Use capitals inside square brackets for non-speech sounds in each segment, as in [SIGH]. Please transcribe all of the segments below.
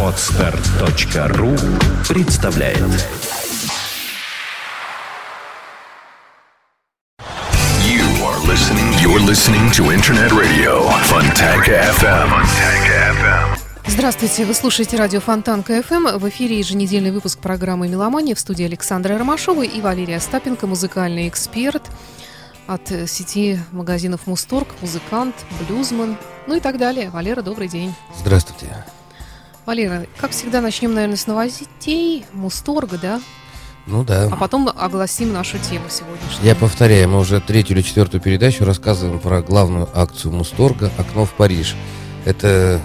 Podster.ru представляет You are listening. You're listening to Internet Radio Fontanka FM. FM. Здравствуйте, вы слушаете радио Фонтанка FM. В эфире еженедельный выпуск программы «Меломания» в студии Александра Ромашова и Валерия Остапенко, музыкальный эксперт от э, сети магазинов «Мусторг», музыкант, блюзман, ну и так далее. Валера, добрый день. Здравствуйте. Валера, как всегда, начнем, наверное, с новостей Мусторга, да? Ну да. А потом огласим нашу тему сегодняшнюю. Я повторяю, мы уже третью или четвертую передачу рассказываем про главную акцию Мусторга «Окно в Париж». Это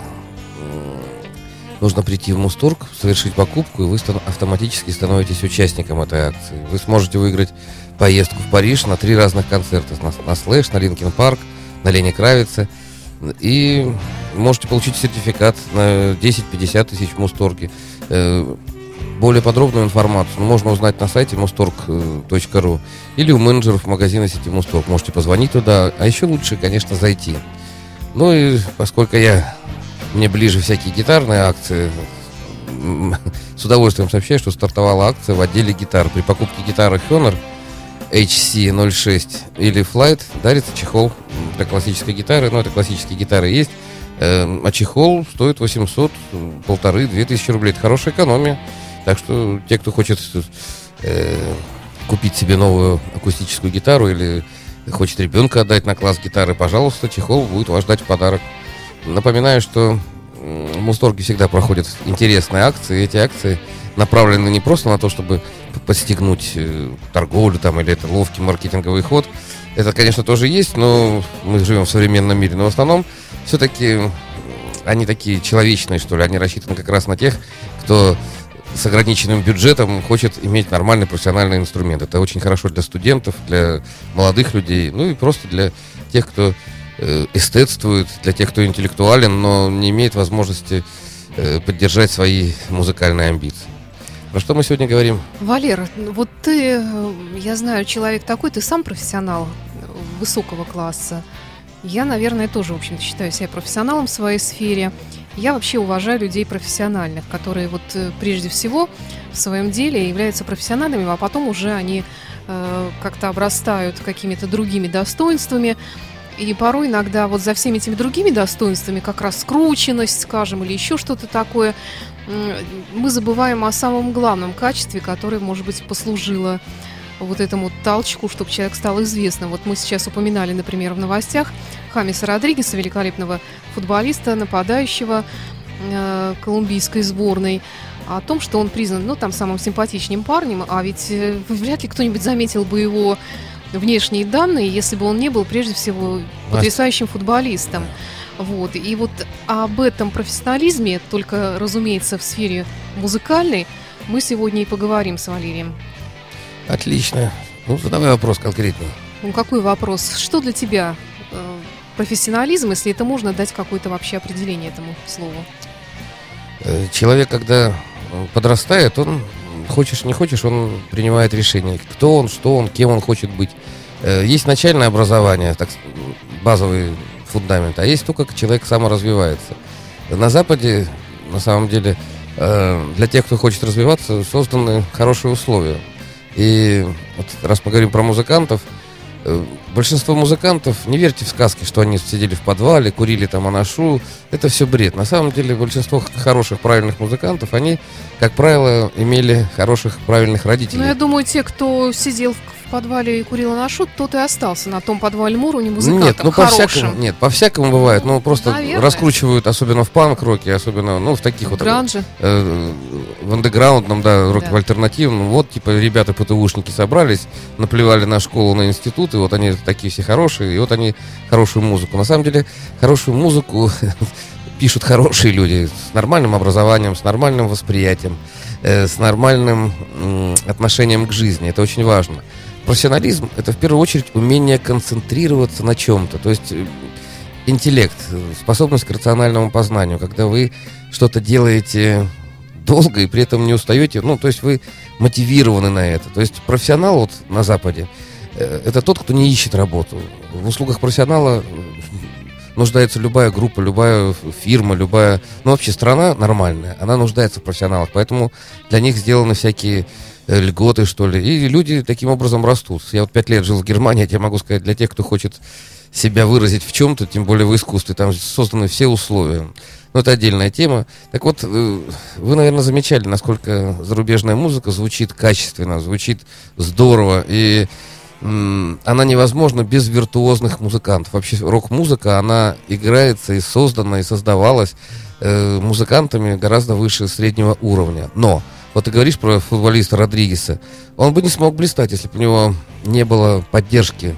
нужно прийти в Мусторг, совершить покупку, и вы автоматически становитесь участником этой акции. Вы сможете выиграть поездку в Париж на три разных концерта. На, на Slash, на Linkin Park, на Ленни Кравице. И можете получить сертификат на 10-50 тысяч в Мусторге. Э, Более подробную информацию можно узнать на сайте mustorg.ru или у менеджеров магазина сети Мусторг. Можете позвонить туда, а еще лучше, конечно, зайти. Ну и поскольку я мне ближе всякие гитарные акции, [LAUGHS] с удовольствием сообщаю, что стартовала акция в отделе гитар. При покупке гитары Honor HC06 или Flight дарится чехол для классической гитары. Ну, это классические гитары есть. Э, А чехол стоит 800, полторы, две тысячи рублей. Это хорошая экономия. Так что те, кто хочет э, купить себе новую акустическую гитару или хочет ребенка отдать на класс гитары, пожалуйста, чехол будет вас ждать в подарок. Напоминаю, что в Мусторге всегда проходят интересные акции. Эти акции направлены не просто на то, чтобы подстегнуть э, торговлю там, или это ловкий маркетинговый ход. Это, конечно, тоже есть, но мы живем в современном мире. Но в основном все-таки они такие человечные, что ли. Они рассчитаны как раз на тех, кто с ограниченным бюджетом хочет иметь нормальный профессиональный инструмент. Это очень хорошо для студентов, для молодых людей, ну и просто для тех, кто э, эстетствует, для тех, кто интеллектуален, но не имеет возможности э, поддержать свои музыкальные амбиции. Про что мы сегодня говорим? Валера, вот ты, э, я знаю, человек такой, ты сам профессионал э, высокого класса. Я, наверное, тоже, в общем-то, считаю себя профессионалом в своей сфере. Я вообще уважаю людей профессиональных, которые вот э, прежде всего в своем деле являются профессиональными, а потом уже они э, как-то обрастают какими-то другими достоинствами. И порой иногда вот за всеми этими другими достоинствами, как раскрученность, скажем, или еще что-то такое, мы забываем о самом главном качестве, которое, может быть, послужило вот этому толчку, чтобы человек стал известным. Вот мы сейчас упоминали, например, в новостях Хамиса Родригеса, великолепного футболиста, нападающего э, колумбийской сборной, о том, что он признан, ну, там, самым симпатичным парнем, а ведь э, вряд ли кто-нибудь заметил бы его внешние данные, если бы он не был, прежде всего, потрясающим футболистом. Вот. И вот об этом профессионализме, только, разумеется, в сфере музыкальной, мы сегодня и поговорим с Валерием. Отлично. Ну, задавай вопрос конкретный. Ну, какой вопрос? Что для тебя э, профессионализм, если это можно дать какое-то вообще определение этому слову? Э, Человек, когда э, подрастает, он, хочешь не хочешь, он принимает решение, кто он, что он, кем он хочет быть. Э, Есть начальное образование, так, базовый фундамент, а есть то, как человек саморазвивается. На Западе, на самом деле, э, для тех, кто хочет развиваться, созданы хорошие условия. И вот раз мы говорим про музыкантов, э, большинство музыкантов, не верьте в сказки, что они сидели в подвале, курили там анашу, это все бред. На самом деле большинство хороших, правильных музыкантов, они, как правило, имели хороших, правильных родителей. Ну, я думаю, те, кто сидел в в подвале и курил анашу, тот и остался на том подвальном уровне музыкантом Нет, ну хорошим. по-всякому, нет, по-всякому бывает, ну просто наверное. раскручивают, особенно в панк-роке, особенно, ну, в таких вот Гранже. э, в андеграундном, да, роке Да. в альтернативном. Вот, типа, ребята ПТУшники собрались, наплевали на школу, на институт, и вот они такие все хорошие, и вот они хорошую музыку. На самом деле, хорошую музыку [LAUGHS] пишут хорошие люди с нормальным образованием, с нормальным восприятием, э, с нормальным м, отношением к жизни. Это очень важно. Профессионализм – это в первую очередь умение концентрироваться на чем-то. То есть э, интеллект, э, способность к рациональному познанию, когда вы что-то делаете долго и при этом не устаете, ну, то есть вы мотивированы на это. То есть профессионал вот на Западе, э, это тот, кто не ищет работу. В услугах профессионала, нуждается любая группа, любая фирма, любая, ну вообще страна нормальная, она нуждается в профессионалах, поэтому для них сделаны всякие льготы, что ли, и люди таким образом растут. Я вот пять лет жил в Германии, я тебе могу сказать, для тех, кто хочет себя выразить в чем-то, тем более в искусстве, там созданы все условия. Но это отдельная тема. Так вот, э, вы, наверное, замечали, насколько зарубежная музыка звучит качественно, звучит здорово. И она невозможна без виртуозных музыкантов. Вообще рок-музыка, она играется и создана, и создавалась э, музыкантами гораздо выше среднего уровня. Но, вот ты говоришь про футболиста Родригеса, он бы не смог блистать, если бы у него не было поддержки.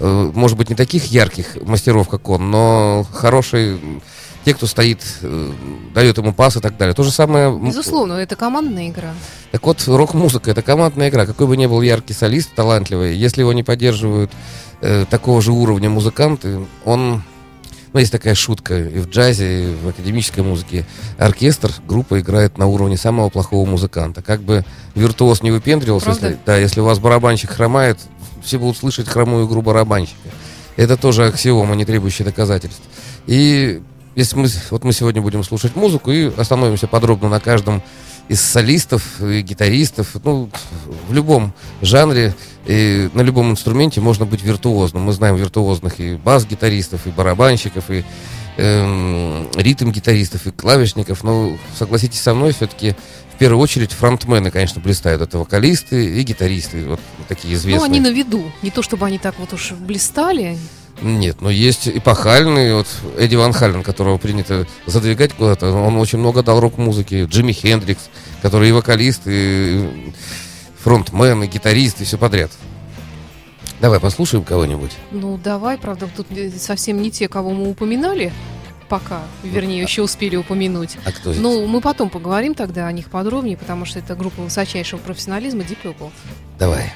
Э, может быть, не таких ярких мастеров, как он, но хороший те, кто стоит, э, дает ему пас и так далее. То же самое... Безусловно, это командная игра. Так вот, рок-музыка — это командная игра. Какой бы ни был яркий солист, талантливый, если его не поддерживают э, такого же уровня музыканты, он... Ну, есть такая шутка и в джазе, и в академической музыке. Оркестр, группа играет на уровне самого плохого музыканта. Как бы виртуоз не выпендривался, если, да, если у вас барабанщик хромает, все будут слышать хромую игру барабанщика. Это тоже аксиома, не требующая доказательств. И если мы, вот мы сегодня будем слушать музыку и остановимся подробно на каждом из солистов и гитаристов, ну, в любом жанре и на любом инструменте можно быть виртуозным. Мы знаем виртуозных и бас-гитаристов, и барабанщиков, и э, ритм-гитаристов, и клавишников. Но согласитесь со мной, все-таки в первую очередь фронтмены, конечно, блистают. Это вокалисты и гитаристы, вот такие известные. Ну, они на виду. Не то, чтобы они так вот уж блистали, нет, но есть эпохальный, вот Эдди Ван Халлен, которого принято задвигать куда-то, он очень много дал рок-музыки, Джимми Хендрикс, который и вокалист, и фронтмен, и гитарист, и все подряд. Давай послушаем кого-нибудь. Ну, давай, правда, тут совсем не те, кого мы упоминали пока, вернее, еще успели упомянуть. А кто это? Ну, мы потом поговорим тогда о них подробнее, потому что это группа высочайшего профессионализма Deep Purple. Давай.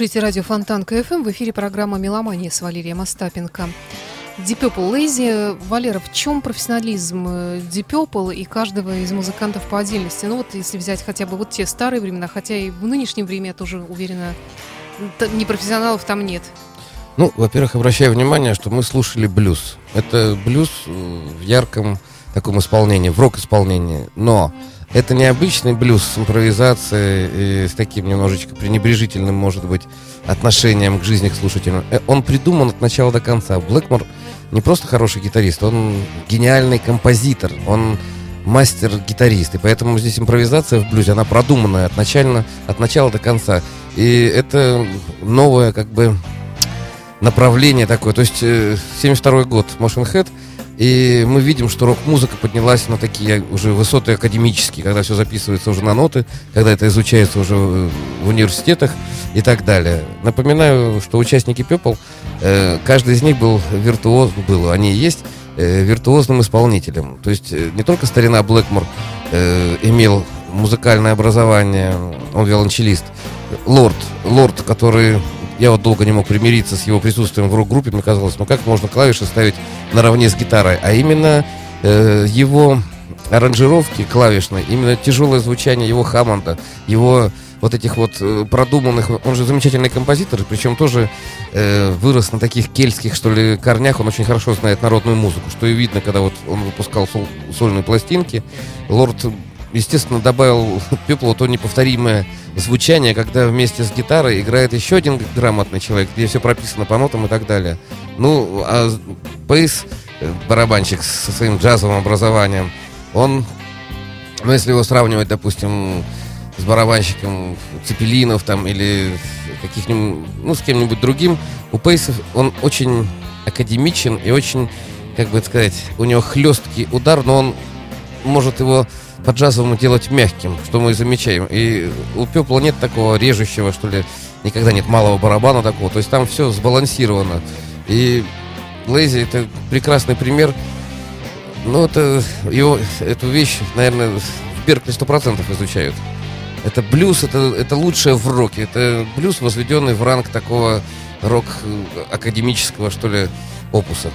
Слушаете радио Фонтан КФМ. В эфире программа «Меломания» с Валерием Остапенко. Deep Purple Lazy. Валера, в чем профессионализм Deep Purple и каждого из музыкантов по отдельности? Ну вот если взять хотя бы вот те старые времена, хотя и в нынешнее время, я тоже уверена, непрофессионалов там нет. Ну, во-первых, обращаю внимание, что мы слушали блюз. Это блюз в ярком таком исполнении, в рок-исполнении. Но это необычный блюз с импровизацией и с таким немножечко пренебрежительным, может быть, отношением к жизни к слушателям. Э, он придуман от начала до конца. Блэкмор не просто хороший гитарист, он гениальный композитор, он мастер-гитарист. И поэтому здесь импровизация в блюзе, она продуманная от, начала, от начала до конца. И это новое, как бы, направление такое. То есть, 72 э, год Motion Head — и мы видим, что рок-музыка поднялась на такие уже высоты академические, когда все записывается уже на ноты, когда это изучается уже в университетах и так далее. Напоминаю, что участники People, э, каждый из них был виртуоз, был, они и есть э, виртуозным исполнителем. То есть э, не только старина Блэкмор имел музыкальное образование, он виолончелист, Лорд, Лорд, который я вот долго не мог примириться с его присутствием в рок-группе. Мне казалось, ну как можно клавиши ставить наравне с гитарой? А именно э, его аранжировки клавишные, именно тяжелое звучание его Хаммонда, его вот этих вот э, продуманных, он же замечательный композитор, причем тоже э, вырос на таких кельтских, что ли, корнях, он очень хорошо знает народную музыку, что и видно, когда вот он выпускал сол, сольные пластинки. Лорд естественно, добавил [LAUGHS] Пеплу то неповторимое звучание, когда вместе с гитарой играет еще один грамотный человек, где все прописано по нотам и так далее. Ну, а Пейс, э, барабанщик со своим джазовым образованием, он, ну, если его сравнивать, допустим, с барабанщиком Цепелинов там или каких-нибудь, ну, с кем-нибудь другим, у Пейсов он очень академичен и очень, как бы сказать, у него хлесткий удар, но он может его по-джазовому делать мягким, что мы замечаем. И у Пепла нет такого режущего, что ли, никогда нет малого барабана такого. То есть там все сбалансировано. И Лейзи это прекрасный пример. Ну, это его, эту вещь, наверное, в Беркли сто процентов изучают. Это блюз, это, это лучшее в роке. Это блюз, возведенный в ранг такого рок-академического, что ли, опуса.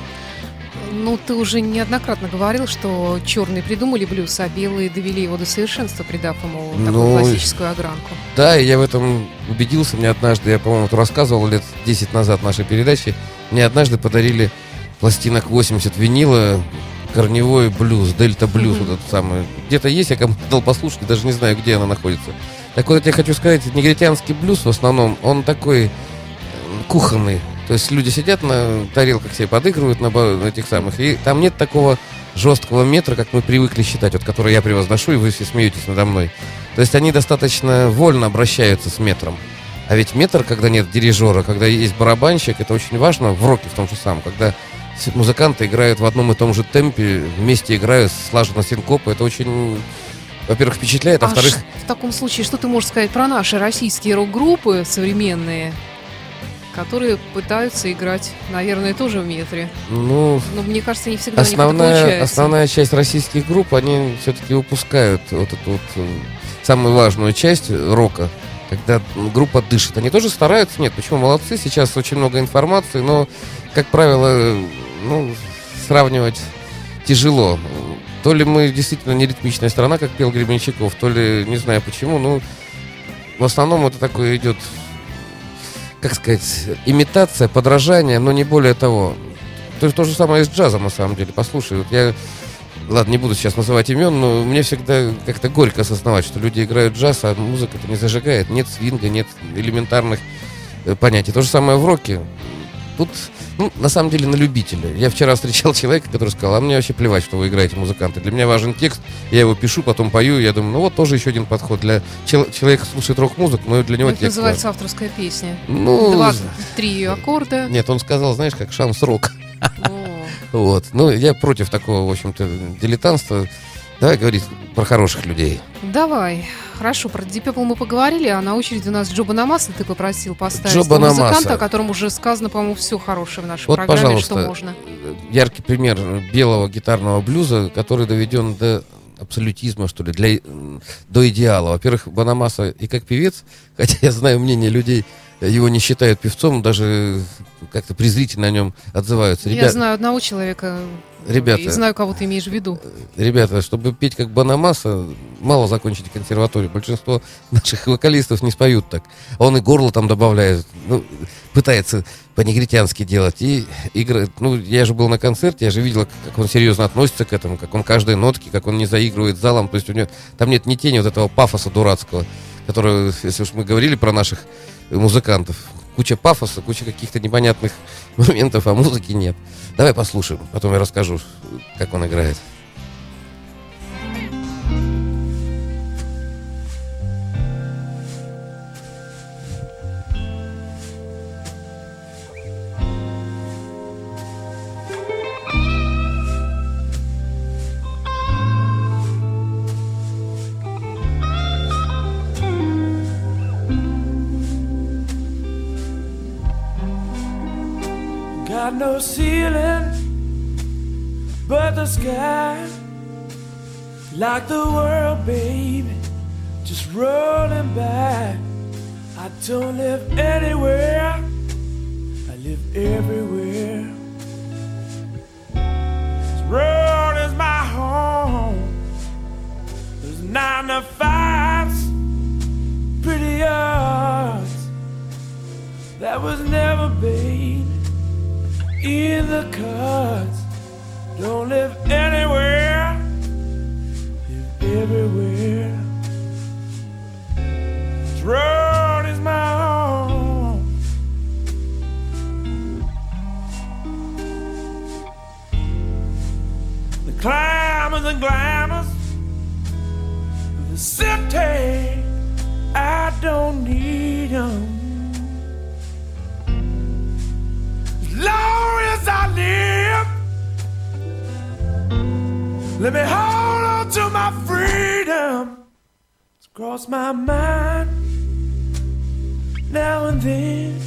Ну, ты уже неоднократно говорил, что черные придумали блюз, а белые довели его до совершенства, придав ему такую ну, классическую огранку. Да, и я в этом убедился. Мне однажды, я, по-моему, рассказывал лет 10 назад нашей передаче, мне однажды подарили пластинок 80 винила, корневой блюз, дельта блюз, mm-hmm. вот этот самый. Где-то есть, я кому-то дал послушать, даже не знаю, где она находится. Так вот, я хочу сказать, негритянский блюз в основном, он такой кухонный, то есть люди сидят на тарелках себе подыгрывают на, на этих самых, и там нет такого жесткого метра, как мы привыкли считать, вот который я превозношу, и вы все смеетесь надо мной. То есть они достаточно вольно обращаются с метром. А ведь метр, когда нет дирижера, когда есть барабанщик, это очень важно в роке в том же самом, когда музыканты играют в одном и том же темпе, вместе играют слаженно синкопы, это очень во-первых, впечатляет, а, а во-вторых... В таком случае, что ты можешь сказать про наши российские рок-группы современные? Которые пытаются играть, наверное, тоже в метре. Ну, но мне кажется, не всегда основная. Основная часть российских групп, они все-таки упускают вот эту вот э, самую важную часть рока, когда группа дышит. Они тоже стараются, нет, почему молодцы, сейчас очень много информации, но, как правило, ну, сравнивать тяжело. То ли мы действительно не ритмичная страна, как пел Гребенщиков, то ли не знаю почему, но в основном это такое идет как сказать, имитация, подражание, но не более того. То, то же самое и с джазом, на самом деле. Послушай, вот я, ладно, не буду сейчас называть имен, но мне всегда как-то горько осознавать, что люди играют джаз, а музыка это не зажигает. Нет свинга, нет элементарных э, понятий. То же самое в роке. Тут, ну, на самом деле, на любителя. Я вчера встречал человека, который сказал, а мне вообще плевать, что вы играете музыканты. Для меня важен текст, я его пишу, потом пою, я думаю, ну вот тоже еще один подход. Для чел- человека слушает рок-музыку, но для него Это текст. называется авторская песня. Ну, Два-три ее аккорда. Нет, он сказал, знаешь, как шанс-рок. [LAUGHS] Вот. Ну, я против такого, в общем-то, дилетантства. Давай говорить про хороших людей. Давай. Хорошо, про Purple мы поговорили, а на очереди у нас Джо Банамаса ты попросил поставить Джо музыканта, о котором уже сказано, по-моему, все хорошее в нашей вот, программе, пожалуйста, что можно. Яркий пример белого гитарного блюза, который доведен до абсолютизма, что ли, для, до идеала. Во-первых, Банамаса и как певец, [LAUGHS] хотя я знаю мнение людей, его не считают певцом, даже как-то презрительно о нем отзываются. Я Ребят- знаю одного человека. Ребята. И знаю, кого ты имеешь в виду. Ребята, чтобы петь как Банамаса, мало закончить консерваторию. Большинство наших вокалистов не споют так. Он и горло там добавляет, ну, пытается по-негритянски делать. И играет, ну, я же был на концерте, я же видел, как он серьезно относится к этому, как он каждой нотки, как он не заигрывает залом. То есть у него там нет ни тени вот этого пафоса дурацкого, который, если уж мы говорили про наших музыкантов, куча пафоса, куча каких-то непонятных [LAUGHS] моментов, а музыки нет. Давай послушаем, потом я расскажу, как он играет. No ceiling but the sky. Like the world, baby, just rolling by. I don't live anywhere, I live everywhere. This road is my home. There's nine to fives, pretty yards. That was never, baby in the cards. Don't live anywhere, live everywhere. This road is my home. The climbers and glamours of the city, I don't need 'em. Let me hold on to my freedom. It's crossed my mind now and then.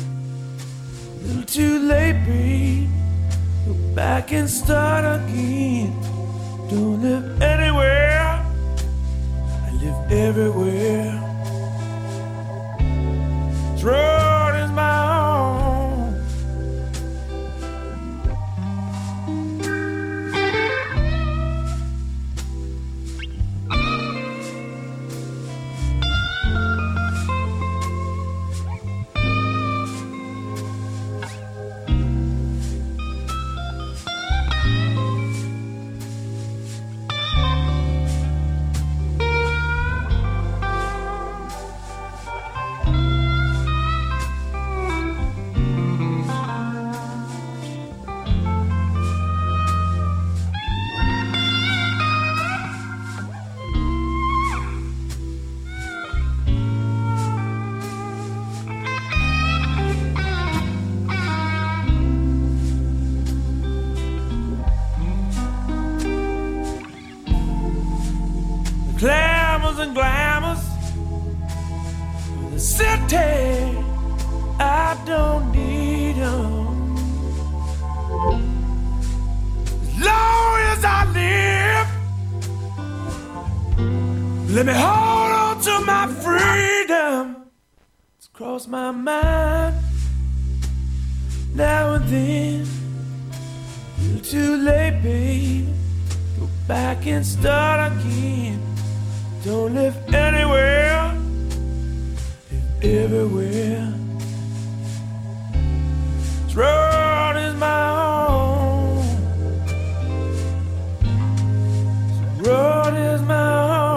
A little too late, babe. Go back and start again. Don't live anywhere. I live everywhere. This my freedom. It's crossed my mind now and then. Little too late, babe. Go back and start again. Don't live anywhere, live everywhere. This road is my home. This road is my home.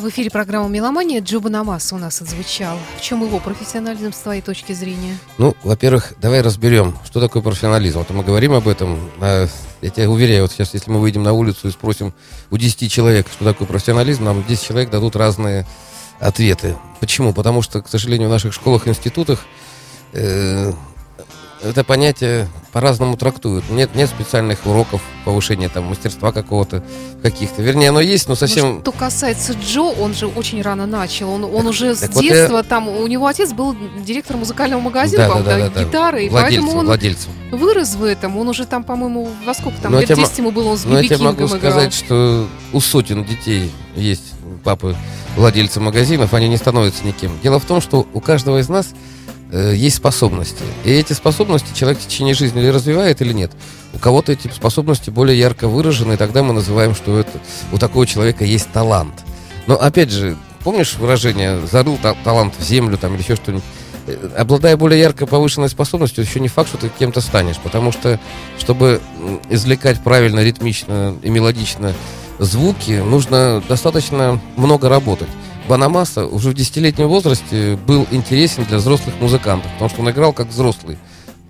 В эфире программа «Меломания» Джоба Намас у нас отзвучал. В чем его профессионализм с твоей точки зрения? Ну, во-первых, давай разберем, что такое профессионализм. Вот мы говорим об этом. а, Я тебя уверяю, вот сейчас, если мы выйдем на улицу и спросим у 10 человек, что такое профессионализм, нам 10 человек дадут разные ответы. Почему? Потому что, к сожалению, в наших школах и институтах э, это понятие по-разному трактуют. Нет, нет специальных уроков повышения там мастерства какого-то каких-то. Вернее, оно есть, но совсем... Ну, что касается Джо, он же очень рано начал. Он, он уже с так вот детства там... У него отец был директор музыкального магазина, по-моему, да, гитары. И Владельцем, поэтому он владельцем. вырос в этом. Он уже там, по-моему, во сколько там, Ну, я лет тебе мо- 10 ему было, он с Ну, я тебе могу играл. сказать, что у сотен детей есть папы владельцы магазинов, они не становятся никем. Дело в том, что у каждого из нас есть способности. И эти способности человек в течение жизни или развивает, или нет. У кого-то эти способности более ярко выражены, и тогда мы называем, что это, у такого человека есть талант. Но опять же, помнишь выражение «зарыл та- талант в землю» там, или еще что-нибудь? Э, Обладая более ярко повышенной способностью, еще не факт, что ты кем-то станешь. Потому что, чтобы извлекать правильно, ритмично и мелодично звуки, нужно достаточно много работать. Банамаса уже в десятилетнем возрасте был интересен для взрослых музыкантов, потому что он играл как взрослый.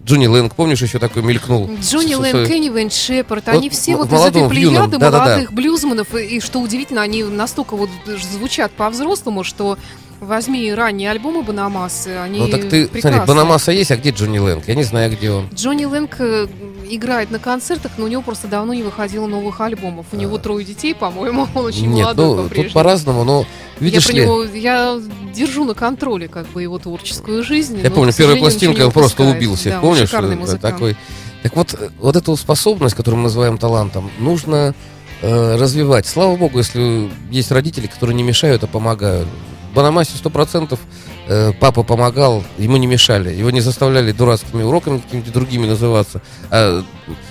Джонни Лэнг, помнишь, еще такой мелькнул? Джонни с- Лэнг, Кенни Вейн Шепард, Вот они все вот из этой плеяды да-да-да. молодых блюзманов, и, и что удивительно, они настолько вот звучат по-взрослому, что возьми ранние альбомы Банамасы, они Ну так ты, смотри, прекрасные. Банамаса есть, а где Джонни Лэнг? Я не знаю, где он. Джонни Лэнг э, играет на концертах, но у него просто давно не выходило новых альбомов. У него трое детей, по-моему, он очень Нет, молодой ну по-прежнему. тут по-разному, но видишь я ли, него, я держу на контроле как бы его творческую жизнь. я помню, первая пластинка он просто убил всех, Да, помнишь? э, такой. Так вот, э, вот эту способность, которую мы называем талантом, нужно развивать. Слава богу, если есть родители, которые не мешают, а помогают. Банамасе сто процентов э, папа помогал, ему не мешали, его не заставляли дурацкими уроками какими-то другими называться, а,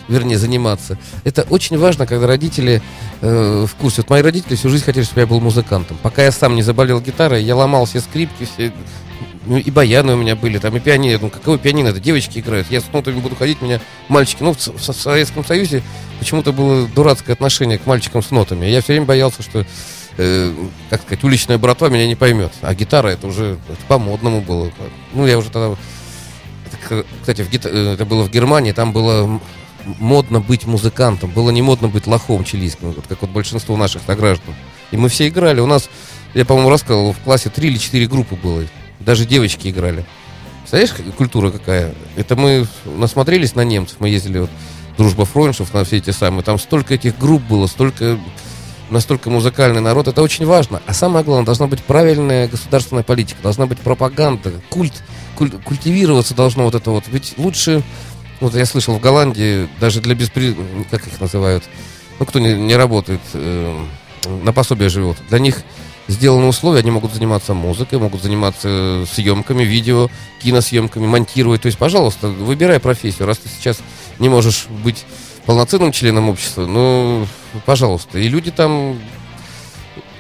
вернее, заниматься. Это очень важно, когда родители э, в курсе. Вот мои родители всю жизнь хотели, чтобы я был музыкантом. Пока я сам не заболел гитарой, я ломал все скрипки, все ну, и баяны у меня были, там, и пианино. Ну, какое пианино? Это девочки играют. Я с нотами буду ходить, меня мальчики... Ну, в, в Советском Союзе почему-то было дурацкое отношение к мальчикам с нотами. Я все время боялся, что, э, как сказать, уличная братва меня не поймет. А гитара, это уже по-модному было. Ну, я уже тогда... это, Кстати, в гита- э, это было в Германии, там было модно быть музыкантом. Было не модно быть лохом чилийским, вот как вот большинство наших сограждан. И мы все играли. У нас, я, по-моему, рассказывал, в классе три или четыре группы было. Даже девочки играли. Представляешь, культура какая? Это мы насмотрелись на немцев. Мы ездили вот Дружба Фройншев на все эти самые. Там столько этих групп было, столько настолько музыкальный народ, это очень важно. А самое главное, должна быть правильная государственная политика, должна быть пропаганда, культ, куль- культивироваться должно вот это вот. Ведь лучше, вот я слышал в Голландии, даже для беспри... как их называют, ну, кто не, не работает, э, на пособие живет, для них сделаны условия, они могут заниматься музыкой, могут заниматься съемками, видео, киносъемками, монтировать. То есть, пожалуйста, выбирай профессию, раз ты сейчас не можешь быть полноценным членом общества, ну, пожалуйста. И люди там,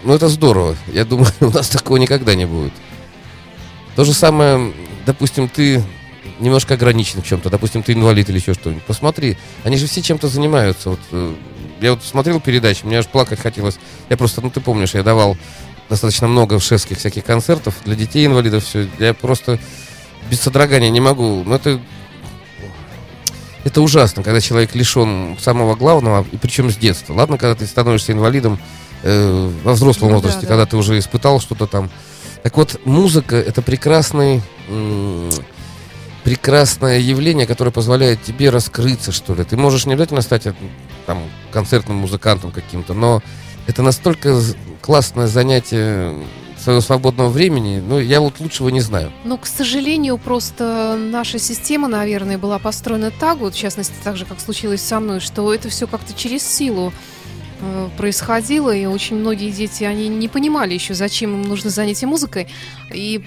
ну, это здорово. Я думаю, [LAUGHS] у нас такого никогда не будет. То же самое, допустим, ты немножко ограничен в чем-то, допустим, ты инвалид или еще что-нибудь. Посмотри, они же все чем-то занимаются. Вот, э, я вот смотрел передачи, мне аж плакать хотелось. Я просто, ну, ты помнишь, я давал достаточно много шефских всяких концертов для детей инвалидов, все. Я просто без содрогания не могу. Ну, это это ужасно, когда человек лишен самого главного, и причем с детства. Ладно, когда ты становишься инвалидом э, во взрослом Ну возрасте, да. когда ты уже испытал что-то там. Так вот, музыка это прекрасный, м, прекрасное явление, которое позволяет тебе раскрыться, что ли. Ты можешь не обязательно стать э, там, концертным музыкантом каким-то, но это настолько классное занятие своего свободного времени, ну, я вот лучшего не знаю. Ну, к сожалению, просто наша система, наверное, была построена так, вот, в частности, так же, как случилось со мной, что это все как-то через силу э, происходило, и очень многие дети, они не понимали еще, зачем им нужно занятие музыкой, и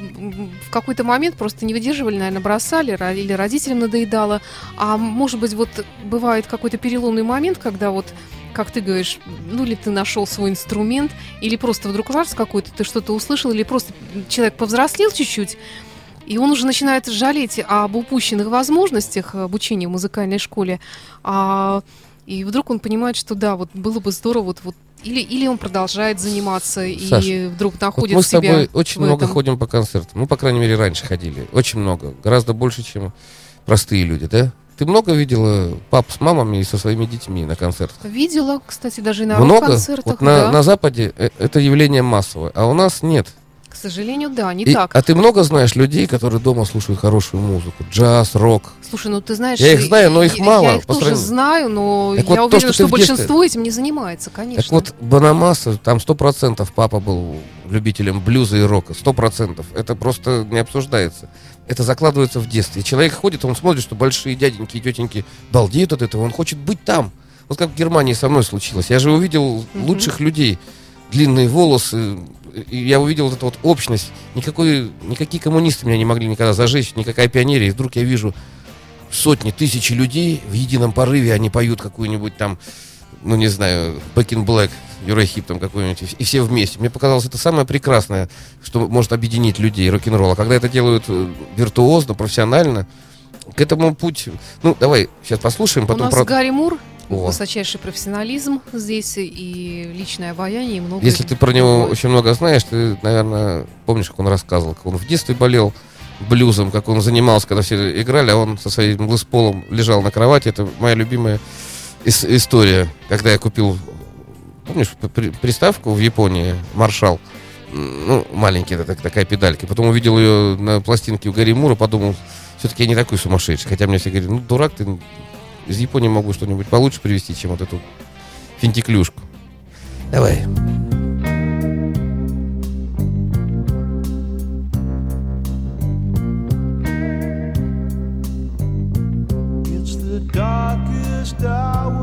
в какой-то момент просто не выдерживали, наверное, бросали, ро- или родителям надоедало, а может быть, вот бывает какой-то переломный момент, когда вот как ты говоришь, ну ли ты нашел свой инструмент, или просто вдруг раз какой-то ты что-то услышал, или просто человек повзрослел чуть-чуть, и он уже начинает жалеть об упущенных возможностях обучения в музыкальной школе. А, и вдруг он понимает, что да, вот было бы здорово, вот, вот или, или он продолжает заниматься и Саш, вдруг Вот находит мы с себя тобой очень в много этом. ходим по концертам. Ну, по крайней мере, раньше ходили. Очень много. Гораздо больше, чем простые люди, да? Ты много видела пап с мамами и со своими детьми на концертах? Видела, кстати, даже и на много? концертах, Вот на, да. на Западе э, это явление массовое, а у нас нет. К сожалению, да, не И- так. А ты много знаешь людей, которые дома слушают хорошую музыку? Джаз, рок. Слушай, ну ты знаешь... Я их знаю, но их я- мало Я их по тоже знаю, но Так я вот то, уверена, что что, ты в детстве- большинство этим не занимается, конечно. Так вот, Банамаса, там сто процентов папа был любителем блюза и рока. Сто процентов. Это просто не обсуждается. Это закладывается в детстве. И человек ходит, он смотрит, что большие дяденьки и тетеньки балдеют от этого. Он хочет быть там. Вот как в Германии со мной случилось. Я же увидел Мгм. лучших людей. длинные волосы. Я увидел вот эту вот общность. Никакой, никакие коммунисты меня не могли никогда зажечь, никакая пионерия. И вдруг я вижу сотни, тысячи людей в едином порыве, они поют какую-нибудь там, ну не знаю, Back in Black, Юрахип там какой-нибудь, и все вместе. Мне показалось, это самое прекрасное, что может объединить людей рок-н-ролла. Когда это делают э, виртуозно, профессионально, к этому путь... Ну, давай сейчас послушаем, потом... У нас про- Гарри Мур, О. высочайший профессионализм здесь и личное обаяние, и много... Если ты про него очень много знаешь, ты, наверное, помнишь, как он рассказывал, как он в детстве болел блюзом, как он занимался, когда все играли, а он со своим лысполом лежал на кровати. Это моя любимая ис- история. Когда я купил, помнишь, при- приставку в Японии, Маршал, ну, маленький, это так- такая педалька. Потом увидел ее на пластинке у Гарри Мура, подумал, все-таки я не такой сумасшедший. Хотя мне все говорили, ну, дурак ты, из Японии могу что-нибудь получше привезти, чем вот эту финтиклюшку. Давай. It's the darkest hour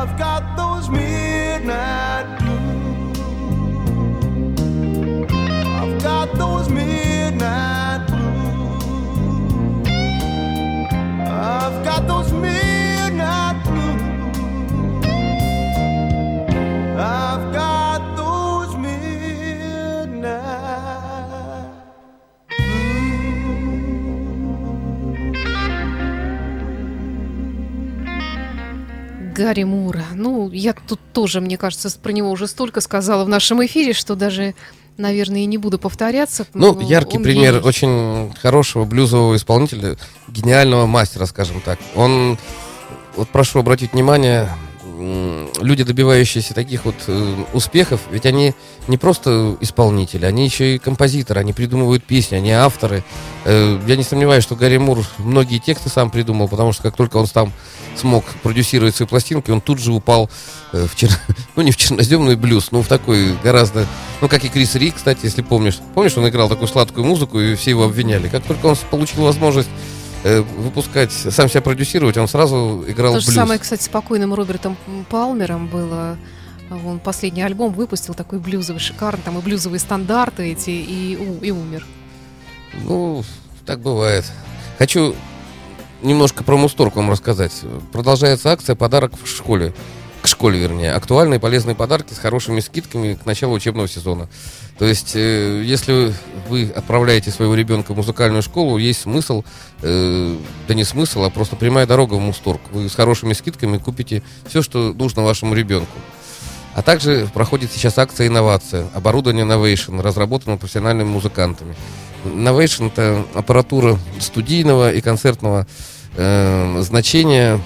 love God. Гарри Мура. Ну, я тут тоже, мне кажется, про него уже столько сказала в нашем эфире, что даже, наверное, и не буду повторяться. Ну, яркий Он пример гений. очень хорошего блюзового исполнителя, гениального мастера, скажем так. Он, вот прошу обратить внимание, люди, добивающиеся таких вот э, успехов, ведь они не просто исполнители, они еще и композиторы, они придумывают песни, они авторы. Э, я не сомневаюсь, что Гарри Мур многие тексты сам придумал, потому что как только он там смог продюсировать свои пластинки, он тут же упал э, в чер... [LAUGHS] ну не в черноземный блюз, но в такой гораздо, ну как и Крис Ри, кстати, если помнишь, помнишь, он играл такую сладкую музыку и все его обвиняли. Как только он получил возможность выпускать, сам себя продюсировать, он сразу играл То же блюз. самое, кстати, с покойным Робертом Палмером было. Он последний альбом выпустил такой блюзовый, шикарный, там и блюзовые стандарты эти, и, и умер. Ну, так бывает. Хочу немножко про Мусторг вам рассказать. Продолжается акция «Подарок в школе». К школе, вернее. Актуальные полезные подарки с хорошими скидками к началу учебного сезона. То есть, э, если вы отправляете своего ребенка в музыкальную школу, есть смысл, э, да не смысл, а просто прямая дорога в Мусторг. Вы с хорошими скидками купите все, что нужно вашему ребенку. А также проходит сейчас акция «Инновация». Оборудование Novation, разработано профессиональными музыкантами. Novation – это аппаратура студийного и концертного э, значения,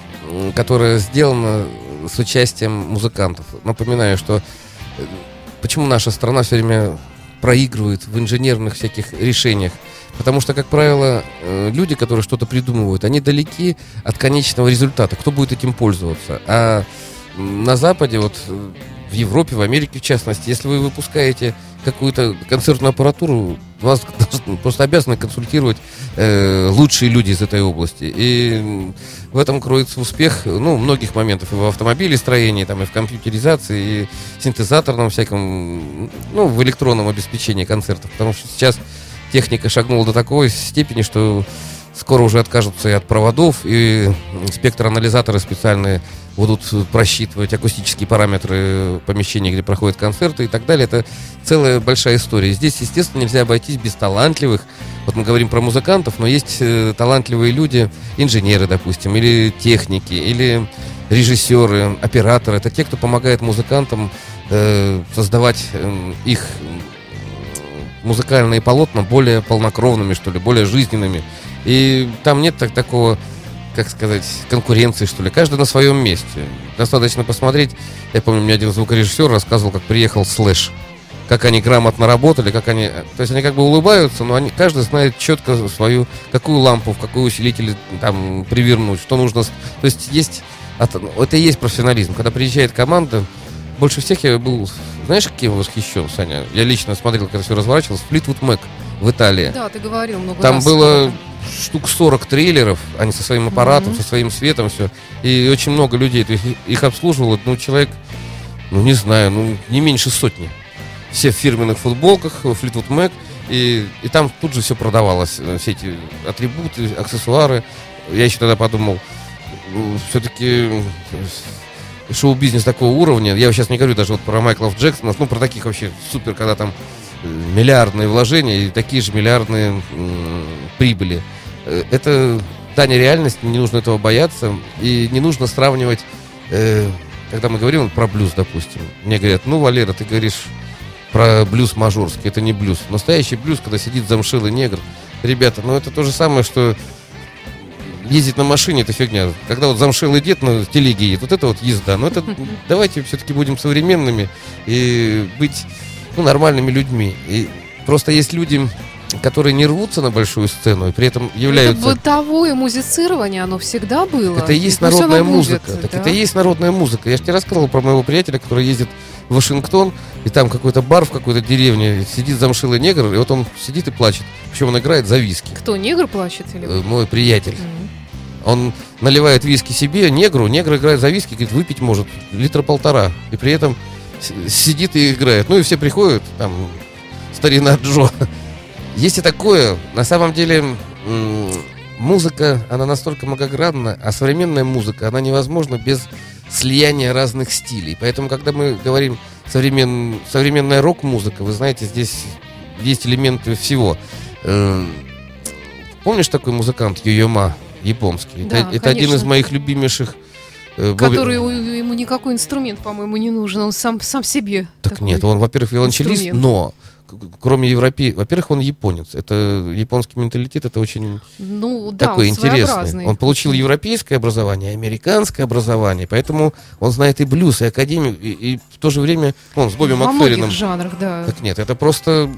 которая сделана с участием музыкантов. Напоминаю, что э, почему наша страна все время проигрывает в инженерных всяких решениях. Потому что, как правило, э, люди, которые что-то придумывают, они далеки от конечного результата. Кто будет этим пользоваться? А на Западе, вот э, в Европе, в Америке в частности, если вы выпускаете какую-то концертную аппаратуру, вас просто обязаны консультировать э, лучшие люди из этой области. И в этом кроется успех, ну, многих моментов и в автомобилестроении, там, и в компьютеризации, и в синтезаторном всяком, ну, в электронном обеспечении концертов. Потому что сейчас техника шагнула до такой степени, что скоро уже откажутся и от проводов, и спектраанализаторы специальные будут просчитывать акустические параметры помещения, где проходят концерты и так далее. Это целая большая история. Здесь, естественно, нельзя обойтись без талантливых. Вот мы говорим про музыкантов, но есть э, талантливые люди, инженеры, допустим, или техники, или режиссеры, операторы. Это те, кто помогает музыкантам э, создавать э, их музыкальные полотна более полнокровными, что ли, более жизненными. И там нет так, такого, как сказать, конкуренции, что ли. Каждый на своем месте. Достаточно посмотреть. Я помню, мне один звукорежиссер рассказывал, как приехал Слэш. Как они грамотно работали, как они... То есть они как бы улыбаются, но они, каждый знает четко свою, какую лампу, в какой усилитель там привернуть, что нужно... То есть есть... от- Это и есть профессионализм. Когда приезжает команда, больше всех я был... Знаешь, кем восхищен, Саня? Я лично смотрел, когда все разворачивалось. Флитвуд Мэк в Италии. Да, ты говорил много Там раз. было штук 40 трейлеров, они со своим аппаратом, Мгм. со своим светом, все. И очень много людей. То есть их обслуживало, ну, человек, ну, не знаю, ну, не меньше сотни. Все в фирменных футболках, Fleetwood Mac, и, и там тут же все продавалось. э, Все эти атрибуты, аксессуары. Я еще тогда подумал, все-таки шоу-бизнес такого уровня, я сейчас не говорю даже вот про Майклов Джексона, ну, про таких вообще супер, когда там э, миллиардные вложения и такие же миллиардные м, прибыли. Э, Это дань реальности, не нужно этого бояться. И не нужно сравнивать, э, когда мы говорим про блюз, допустим. Мне говорят, ну, Валера, ты говоришь про блюз мажорский, это не блюз. Настоящий блюз, когда сидит замшилый негр. Ребята, ну это то же самое, что ездить на машине, это фигня. Когда вот замшилый дед на телеге едет, вот это вот езда. Но это [LAUGHS] давайте все-таки будем современными и быть ну, нормальными людьми. И просто есть люди, которые не рвутся на большую сцену и при этом Это являются... бытовое музицирование, оно всегда было. Это и есть оно народная будет, музыка. Так да. это и есть народная музыка. Я же тебе рассказывал про моего приятеля, который ездит в Вашингтон, и там какой-то бар в какой-то деревне, сидит замшилый негр, и вот он сидит и плачет. Причем он играет за виски. Кто, негр плачет или... Э, Мой приятель. Мгм. Он наливает виски себе, негру, негр играет за виски, говорит, выпить может литра полтора. И при этом сидит и играет. Ну и все приходят, там, старина Джо. [LAUGHS] Есть и такое. На самом деле, музыка, она настолько многогранна, а современная музыка, она невозможна без слияния разных стилей. Поэтому, когда мы говорим современ- современная рок-музыка, вы знаете, здесь есть элементы всего. Эм, Помнишь такой музыкант Йойома, японский? Да, это, это один из моих любимейших э, Бобби- Который у- ему никакой инструмент, по-моему, не нужен. Он сам, сам себе. Так нет, он, во-первых, виолончелист, инструмент. но кроме Европе, во-первых, он японец. Это японский менталитет, это очень Ну, да, такой он интересный. Он получил европейское образование, американское обраование, поэтому он знает и блюз, и академию, и, и в то же время он с Бобби Во многих жанрах, да. Так нет, это просто,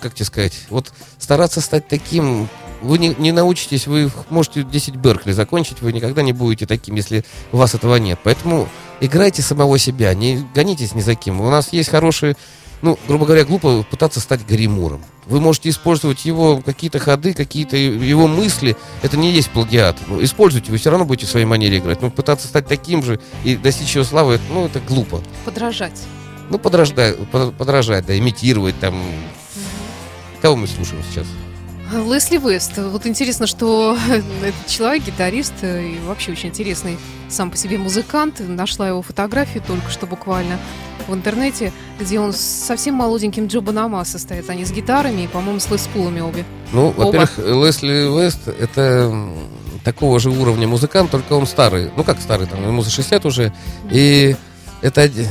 как тебе сказать, вот стараться стать таким, вы не, не научитесь, вы можете 10 Беркли закончить, вы никогда не будете таким, если у вас этого нет. Поэтому играйте самого себя, не гонитесь ни за кем. У нас есть хорошие, ну, грубо говоря, глупо пытаться стать Гарри Муром. Вы можете использовать его какие-то ходы, какие-то его мысли. Это не есть плагиат. Ну, используйте, вы все равно будете в своей манере играть. Но пытаться стать таким же и достичь его славы, ну, это глупо. Подражать. Ну, подражать, подражать, да, имитировать там. Кого мы слушаем сейчас? Лесли Вест. Вот интересно, что этот человек, гитарист э, и вообще очень интересный сам по себе музыкант. Нашла его фотографию только что буквально в интернете, где он с совсем молоденьким Джо Банамаса стоит. Они с гитарами и, по-моему, с леспулами обе. Ну, во-первых, Лесли Вест это такого же уровня музыкант, только он старый. Ну, как старый, там, ему за 60 уже. И это... оди-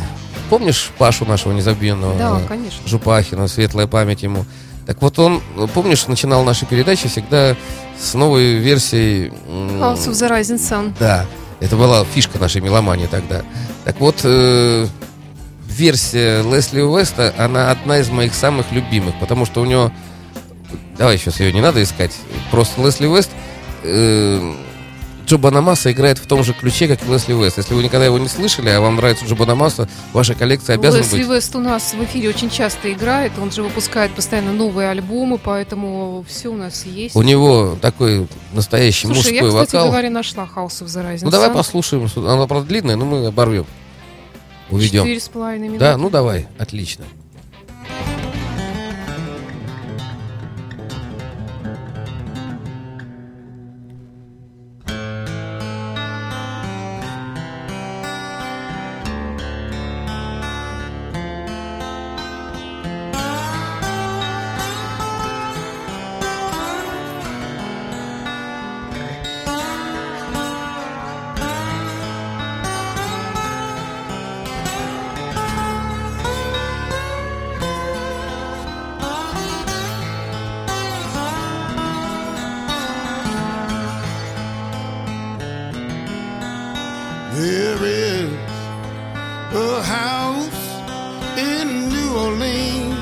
Помнишь Пашу нашего незабвенного? Да, конечно. Жупахина, светлая память ему. Так вот он, помнишь, начинал наши передачи всегда с новой версией... House of the Rising Sun. Да, это была фишка нашей меломании тогда. Так вот, э, версия Лесли Уэста, она одна из моих самых любимых, потому что у него... Давай сейчас ее не надо искать. Просто Лесли Уэст... э, Джо Банамаса играет в том же ключе, как и Лесли Уэст. Если вы никогда его не слышали, а вам нравится Джо Банамаса, ваша коллекция обязана Лесли быть. Вест у нас в эфире очень часто играет. Он же выпускает постоянно новые альбомы, поэтому все у нас есть. У него такой настоящий Слушай, я, мужской кстати вокал. говоря, нашла House of the Rising Ну давай Sun. послушаем. Она, правда, длинная, но мы оборвем. Уведем. Четыре с половиной минуты. Да, ну давай, отлично. There is a house in New Orleans.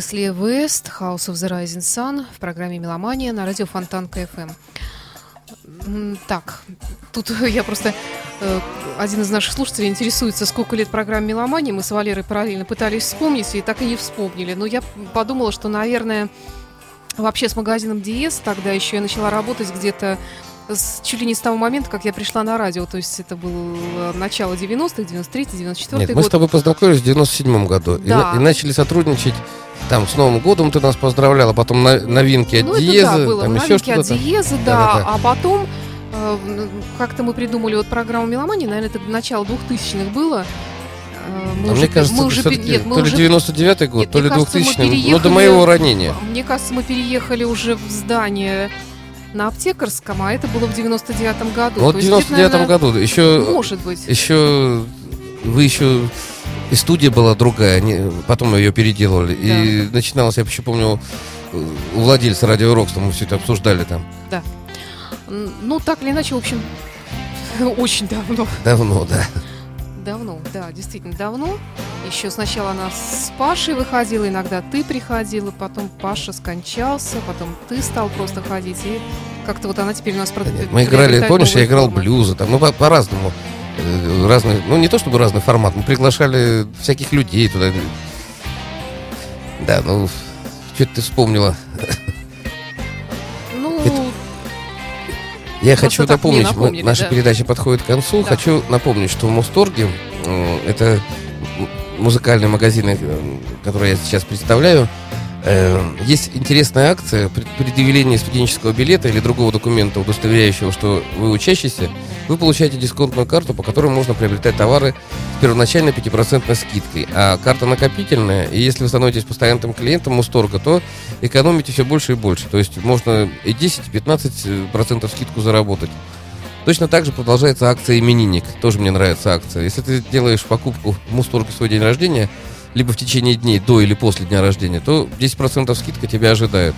Лесли Вест, House of the Rising Sun в программе «Меломания» на радио Фонтанка FM. Так, тут [LAUGHS] я просто... Э, один из наших слушателей интересуется, сколько лет программе «Меломания». Мы с Валерой параллельно пытались вспомнить и так и не вспомнили. Но я подумала, что, наверное, вообще с магазином Диез тогда еще я начала работать где-то с, чуть ли не с того момента, как я пришла на радио. То есть это было начало 90-х, 93-й, 94-й Нет, год. мы с тобой познакомились в 97 году. Да. И, и начали сотрудничать там с Новым годом ты нас поздравляла, потом на, новинки от ну, Диеза, это да, было. там еще Новинки от что-то. Диеза, да. Да-да-да. А потом э, как-то мы придумали вот программу «Меломания», наверное, это начало 2000-х было. Э, мы А уже- мне кажется, мы уже, нет, мы то ли уже 99-й год, Нет, то ли кажется, мы 2000 ну до моего ранения. Мне кажется, мы переехали уже в здание на Аптекарском, а это было в 99-м году. Вот в есть где-то, 99-м наверное, году еще, Может быть. еще вы еще и студия была другая, не- потом ее переделывали. И начиналось, я еще помню, у владельца радио Рокс, мы все это обсуждали там М, Ну, так или иначе, в общем, [LAUGHS] очень давно. давно, да. Давно, да, действительно давно. Еще сначала она с Пашей выходила, иногда ты приходила, потом Паша скончался, потом ты стал просто ходить. И как-то вот она теперь у нас... прод- Мы играли, помнишь, я играл формы. блюзы, там, ну, по- по-разному. Э, Разный, ну, не то чтобы разный формат, мы приглашали всяких людей туда. Да, ну, что ты вспомнила? Я Просто хочу напомнить, мы- наша да. передача подходит к концу. Да. Хочу напомнить, что в Мусторге это музыкальные магазины, э, которые я сейчас представляю. Э, Есть интересная акция при предъявлении студенческого билета или другого документа, удостоверяющего, что вы учащийся, вы получаете дисконтную карту, по которой можно приобретать товары с первоначальной 5% скидкой. А карта накопительная, и если вы становитесь постоянным клиентом Мусторга, то экономите все больше и больше. То есть можно и 10, и 15% скидку заработать. Точно так же продолжается акция «Именинник». Тоже мне нравится акция. Если ты делаешь покупку в Мусторге в свой день рождения, либо в течение дней до или после дня рождения, то 10% скидка тебя ожидает.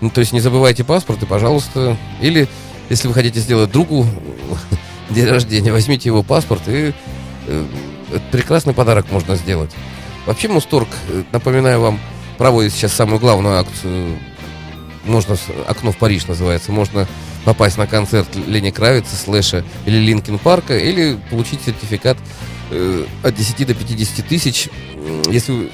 Ну, то есть не забывайте паспорт и, пожалуйста, или если вы хотите сделать другу [LAUGHS] день рождения, возьмите его паспорт и э, прекрасный подарок можно сделать. Вообще Мусторг, э, напоминаю вам, проводит сейчас самую главную акцию. Можно, окно в Париж называется, можно попасть на концерт Лени Кравица, Слэша или Линкин Парка, или получить сертификат э, от 10 до 50 тысяч. Если вы,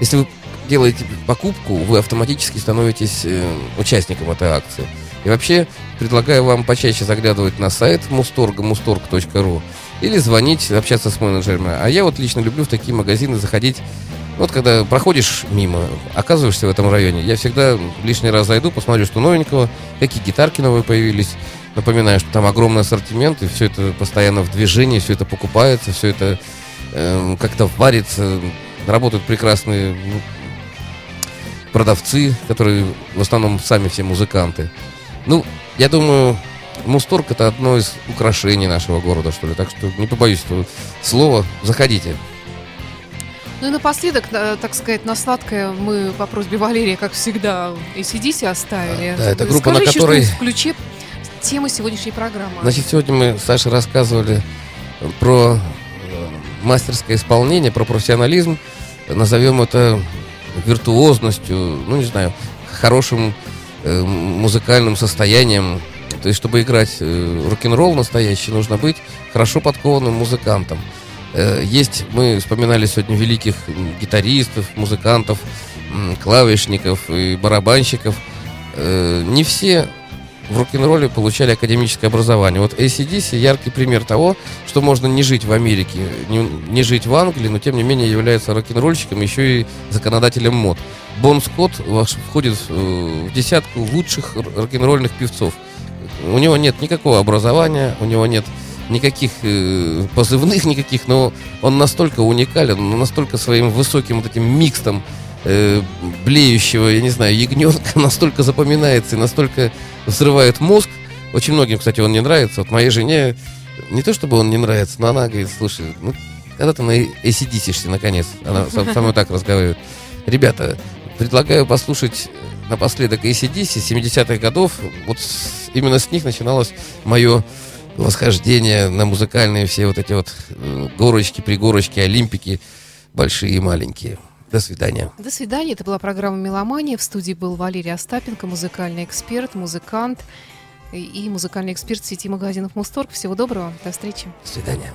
если вы делаете покупку, вы автоматически становитесь э, участником этой акции. И вообще предлагаю вам почаще заглядывать на сайт Мусторга, mustorg.ru или звонить, общаться с менеджерами. А я вот лично люблю в такие магазины заходить вот когда проходишь мимо, оказываешься в этом районе, я всегда лишний раз зайду, посмотрю, что новенького, какие гитарки новые появились. Напоминаю, что там огромный ассортимент, и все это постоянно в движении, все это покупается, все это эм, как-то варится. Работают прекрасные ну, продавцы, которые в основном сами все музыканты. Ну, я думаю, Мусторг это одно из украшений нашего города, что ли. Так что не побоюсь этого слова. Заходите. Ну и напоследок, э, так сказать, на сладкое мы по просьбе Валерия, как всегда, и сидите оставили. Да, это Скажи группа, на еще которой- в ключе темы сегодняшней программы. Значит, сегодня мы с Сашей рассказывали про э, мастерское исполнение, про профессионализм. Назовем это виртуозностью, ну, не знаю, хорошим э, музыкальным состоянием. То есть, чтобы играть э, рок-н-ролл настоящий, нужно быть хорошо подкованным музыкантом. Э, есть, мы вспоминали сегодня великих гитаристов, музыкантов, клавишников и барабанщиков. Э, не все в рок-н-ролле получали академическое образование. Вот ACDC яркий пример того, что можно не жить в Америке, не, не жить в Англии, но тем не менее является рок-н-ролльщиком, еще и законодателем мод. Бон Скотт входит в десятку лучших рок-н-ролльных певцов. У него нет никакого образования, у него нет никаких э, позывных [LAUGHS] никаких, но он настолько уникален, настолько своим высоким вот этим микстом э, блеющего, я не знаю, ягненка [LAUGHS] настолько запоминается и настолько взрывает мозг. Очень многим, кстати, он не нравится. Вот моей жене не то чтобы он не нравится, но она говорит, слушай, ну, когда ты на ACDC наконец, она со, со мной так разговаривает. Ребята, предлагаю послушать напоследок ACDC 70-х годов. Вот с- именно с них начиналось мое восхождение на музыкальные все вот эти вот э, горочки, пригорочки, олимпики, большие и маленькие. До свидания. До свидания. Это была программа «Меломания». В студии был Валерий Остапенко, музыкальный эксперт, музыкант и музыкальный эксперт сети магазинов «Мусторг». Всего доброго. До встречи. До свидания.